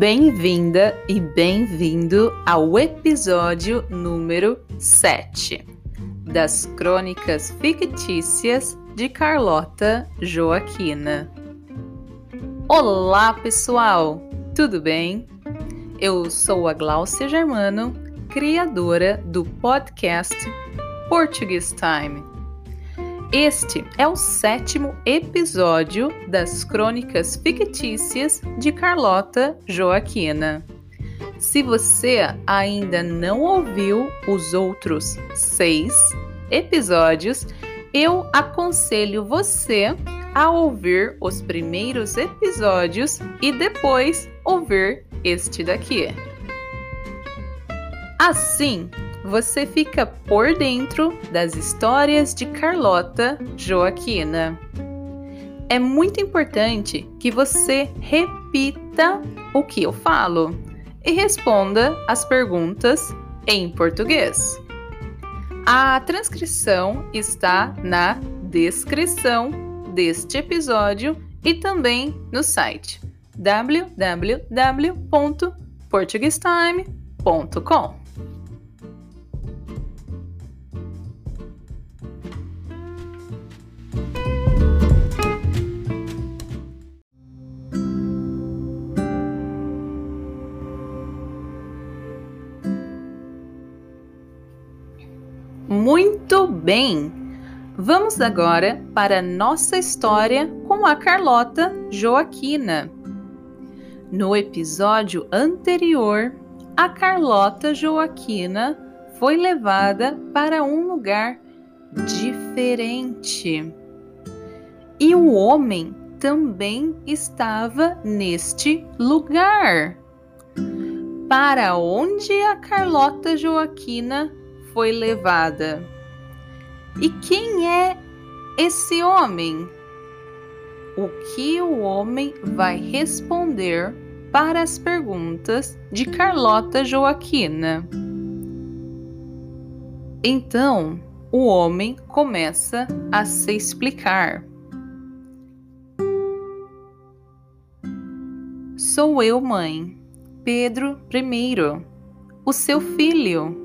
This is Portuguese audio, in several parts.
Bem-vinda e bem-vindo ao episódio número 7 das Crônicas Fictícias de Carlota Joaquina. Olá, pessoal! Tudo bem? Eu sou a Gláucia Germano, criadora do podcast Portuguese Time. Este é o sétimo episódio das Crônicas Fictícias de Carlota Joaquina. Se você ainda não ouviu os outros seis episódios, eu aconselho você a ouvir os primeiros episódios e depois ouvir este daqui. Assim, você fica por dentro das histórias de Carlota Joaquina. É muito importante que você repita o que eu falo e responda as perguntas em português. A transcrição está na descrição deste episódio e também no site www.portuguestime.com. Muito bem! Vamos agora para nossa história com a Carlota Joaquina. No episódio anterior, a Carlota Joaquina foi levada para um lugar diferente. E o homem também estava neste lugar. Para onde a Carlota Joaquina foi levada. E quem é esse homem? O que o homem vai responder para as perguntas de Carlota Joaquina? Então, o homem começa a se explicar. Sou eu, mãe, Pedro I, o seu filho.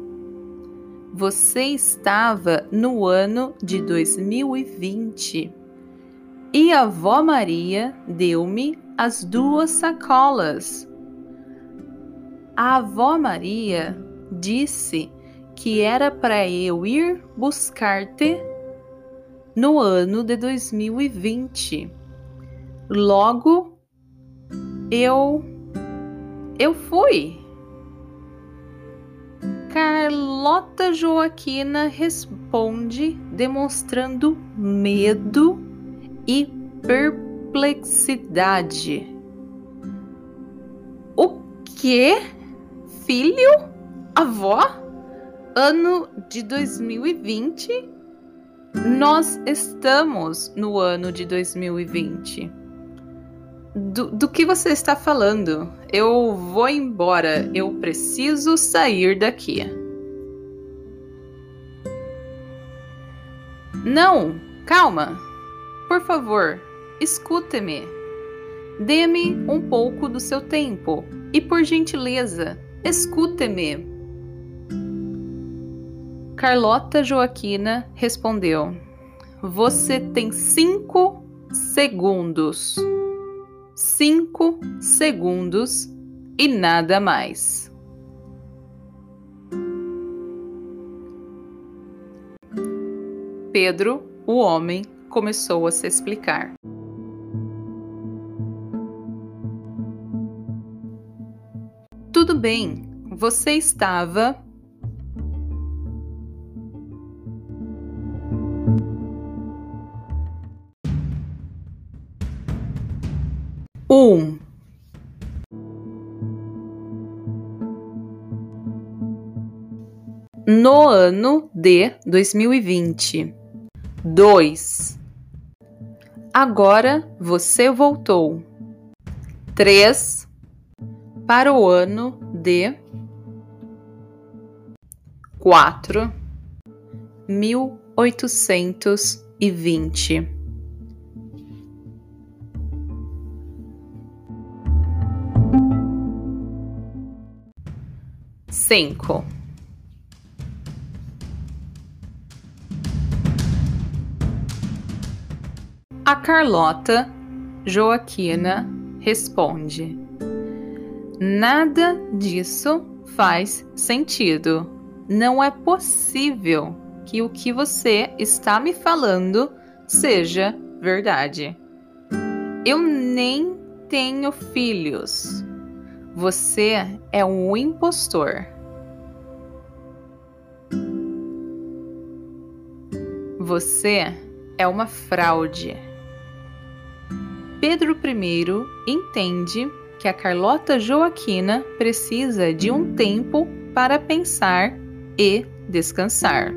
Você estava no ano de 2020 e a avó Maria deu-me as duas sacolas. A avó Maria disse que era para eu ir buscar-te no ano de 2020. Logo, eu eu fui. Carlota Joaquina responde demonstrando medo e perplexidade. O que? Filho? Avó? Ano de 2020? Nós estamos no ano de 2020. Do, do que você está falando? Eu vou embora. Eu preciso sair daqui. Não, calma. Por favor, escute-me. Dê-me um pouco do seu tempo e, por gentileza, escute-me. Carlota Joaquina respondeu: Você tem cinco segundos cinco segundos e nada mais. Pedro, o homem, começou a se explicar. Tudo bem, você estava ano de 2020. 2. Agora você voltou. 3. Para o ano de 4. 1820. cinco. A Carlota Joaquina responde: Nada disso faz sentido. Não é possível que o que você está me falando seja verdade. Eu nem tenho filhos. Você é um impostor. Você é uma fraude. Pedro I entende que a Carlota Joaquina precisa de um tempo para pensar e descansar.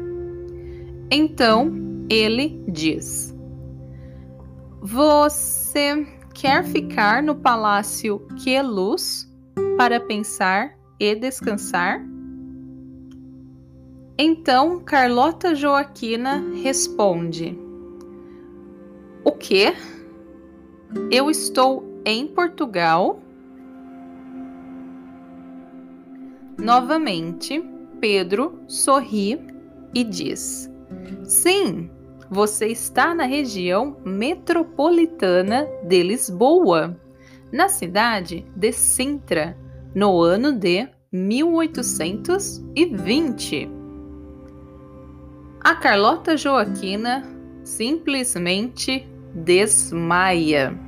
Então ele diz: Você quer ficar no palácio Queluz para pensar e descansar? Então Carlota Joaquina responde: O quê? Eu estou em Portugal? Novamente, Pedro sorri e diz: Sim, você está na região metropolitana de Lisboa, na cidade de Sintra, no ano de 1820. A Carlota Joaquina simplesmente desmaia.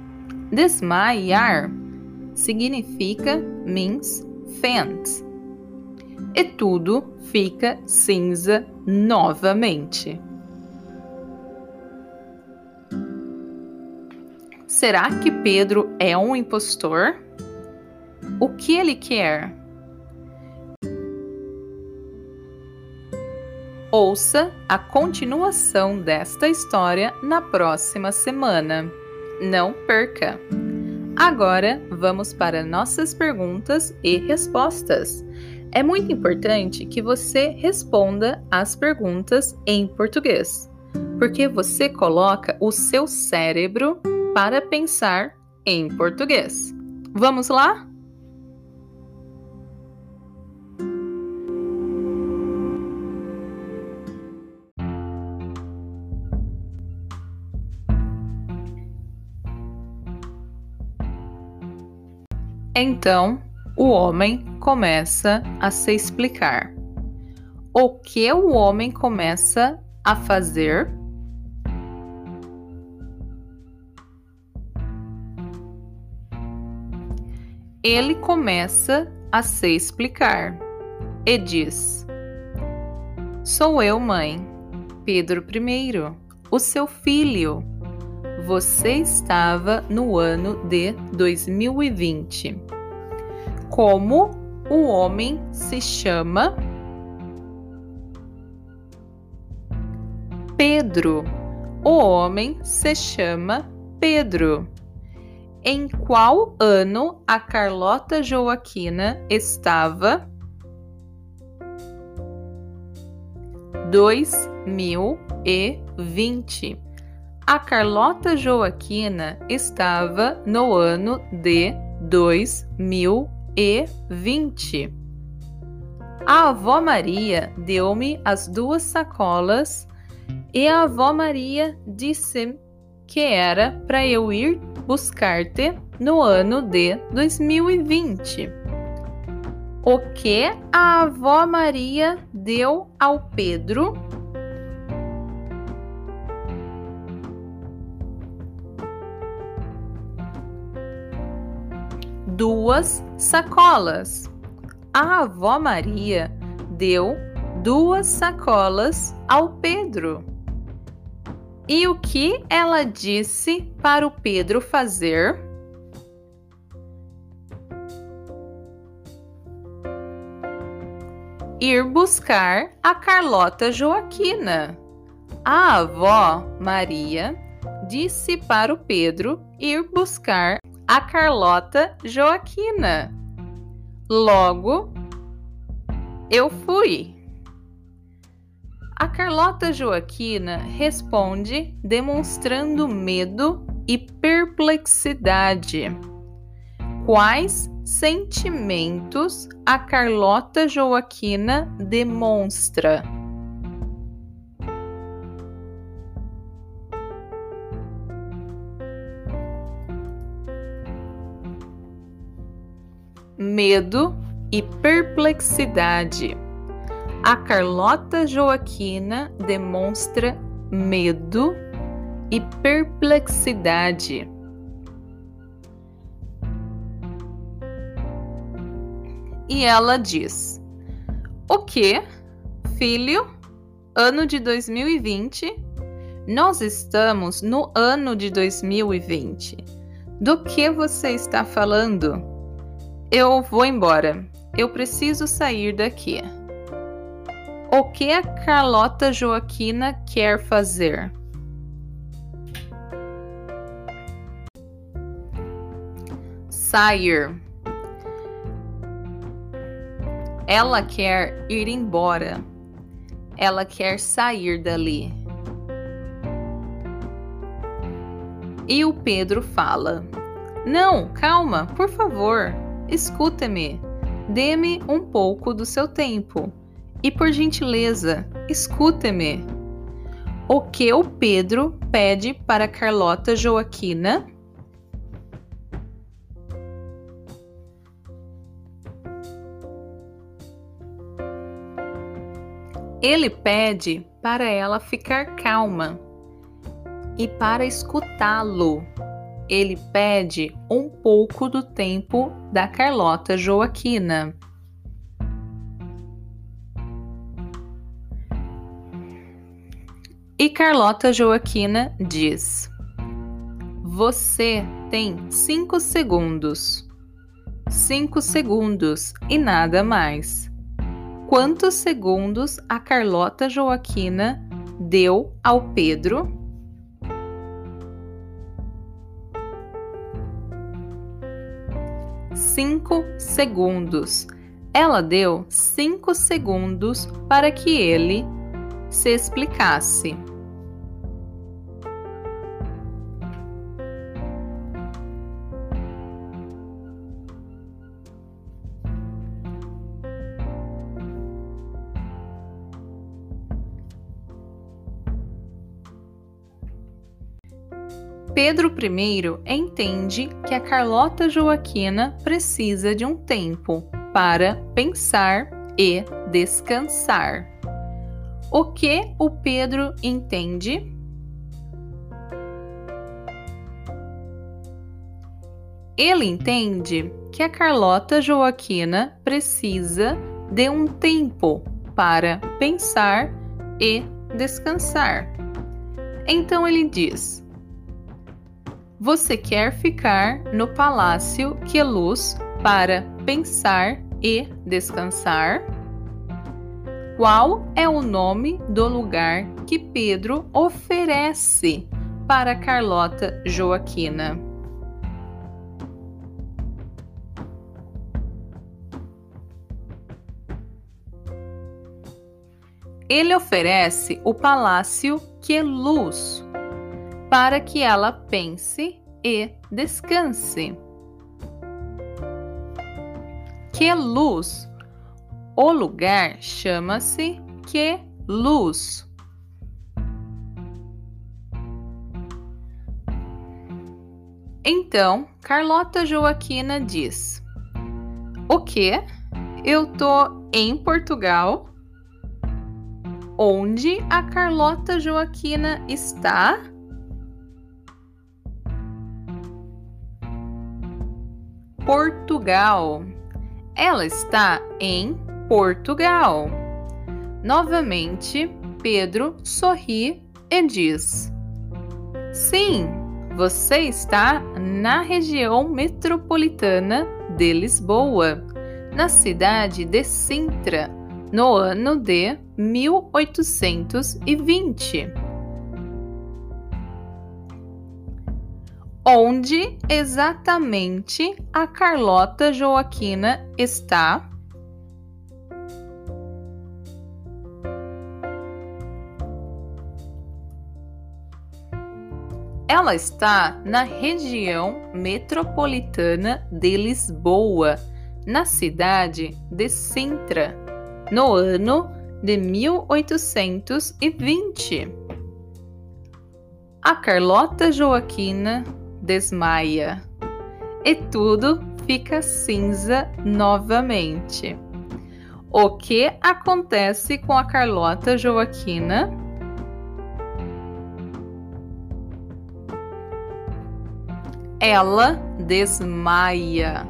Desmaiar significa means faint. E tudo fica cinza novamente. Será que Pedro é um impostor? O que ele quer? Ouça a continuação desta história na próxima semana. Não perca! Agora vamos para nossas perguntas e respostas. É muito importante que você responda as perguntas em português, porque você coloca o seu cérebro para pensar em português. Vamos lá? Então, o homem começa a se explicar. O que o homem começa a fazer? Ele começa a se explicar e diz: Sou eu, mãe, Pedro I, o seu filho você estava no ano de 2020. Como o homem se chama? Pedro. O homem se chama Pedro. Em qual ano a Carlota Joaquina estava? 2020 a Carlota Joaquina estava no ano de 2020. A avó Maria deu-me as duas sacolas e a avó Maria disse que era para eu ir buscar-te no ano de 2020. O que a avó Maria deu ao Pedro duas sacolas. A avó Maria deu duas sacolas ao Pedro. E o que ela disse para o Pedro fazer? Ir buscar a Carlota Joaquina. A avó Maria disse para o Pedro ir buscar a Carlota Joaquina. Logo, eu fui. A Carlota Joaquina responde demonstrando medo e perplexidade. Quais sentimentos a Carlota Joaquina demonstra? Medo e perplexidade. A Carlota Joaquina demonstra medo e perplexidade. E ela diz: O que, filho? Ano de 2020? Nós estamos no ano de 2020. Do que você está falando? Eu vou embora. Eu preciso sair daqui. O que a Carlota Joaquina quer fazer? Sair. Ela quer ir embora. Ela quer sair dali. E o Pedro fala: Não, calma, por favor. Escuta-me. Dê-me um pouco do seu tempo. E por gentileza, escuta-me. O que o Pedro pede para Carlota Joaquina? Ele pede para ela ficar calma e para escutá-lo ele pede um pouco do tempo da Carlota Joaquina. E Carlota Joaquina diz: Você tem cinco segundos. Cinco segundos e nada mais. Quantos segundos a Carlota Joaquina deu ao Pedro? Cinco segundos. Ela deu cinco segundos para que ele se explicasse. Pedro I entende que a Carlota Joaquina precisa de um tempo para pensar e descansar. O que o Pedro entende? Ele entende que a Carlota Joaquina precisa de um tempo para pensar e descansar. Então ele diz: você quer ficar no palácio Queluz para pensar e descansar? Qual é o nome do lugar que Pedro oferece para Carlota Joaquina? Ele oferece o Palácio Queluz para que ela pense e descanse. Que luz? O lugar chama-se que luz. Então, Carlota Joaquina diz: O que? Eu tô em Portugal? Onde a Carlota Joaquina está? Portugal. Ela está em Portugal. Novamente, Pedro sorri e diz: Sim, você está na região metropolitana de Lisboa, na cidade de Sintra, no ano de 1820. Onde exatamente a Carlota Joaquina está? Ela está na região metropolitana de Lisboa, na cidade de Sintra, no ano de 1820. A Carlota Joaquina desmaia e tudo fica cinza novamente. O que acontece com a Carlota Joaquina? Ela desmaia.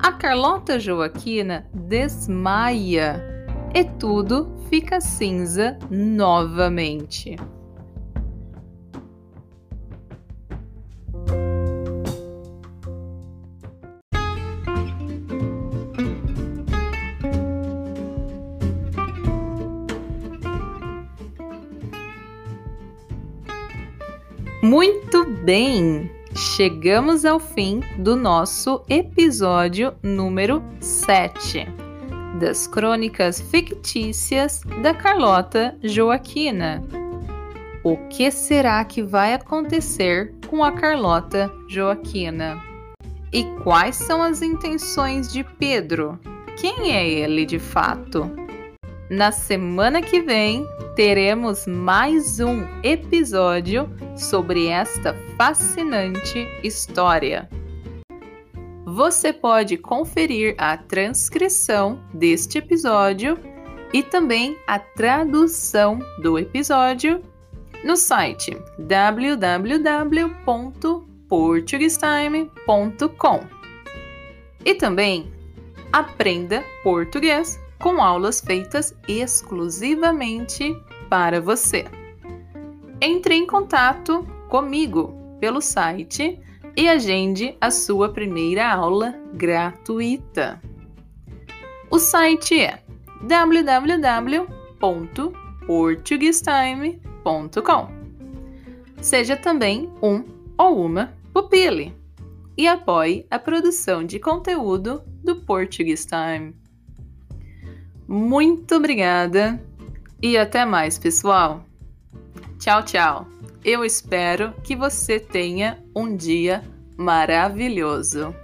A Carlota Joaquina desmaia e tudo fica cinza novamente. Muito bem! Chegamos ao fim do nosso episódio número 7 das Crônicas Fictícias da Carlota Joaquina. O que será que vai acontecer com a Carlota Joaquina? E quais são as intenções de Pedro? Quem é ele de fato? Na semana que vem teremos mais um episódio sobre esta fascinante história. Você pode conferir a transcrição deste episódio e também a tradução do episódio no site www.portuguestime.com. E também aprenda português com aulas feitas exclusivamente para você. Entre em contato comigo pelo site e agende a sua primeira aula gratuita. O site é www.portuguestime.com. Seja também um ou uma pupile e apoie a produção de conteúdo do Portuguese Time. Muito obrigada e até mais, pessoal. Tchau, tchau. Eu espero que você tenha um dia maravilhoso.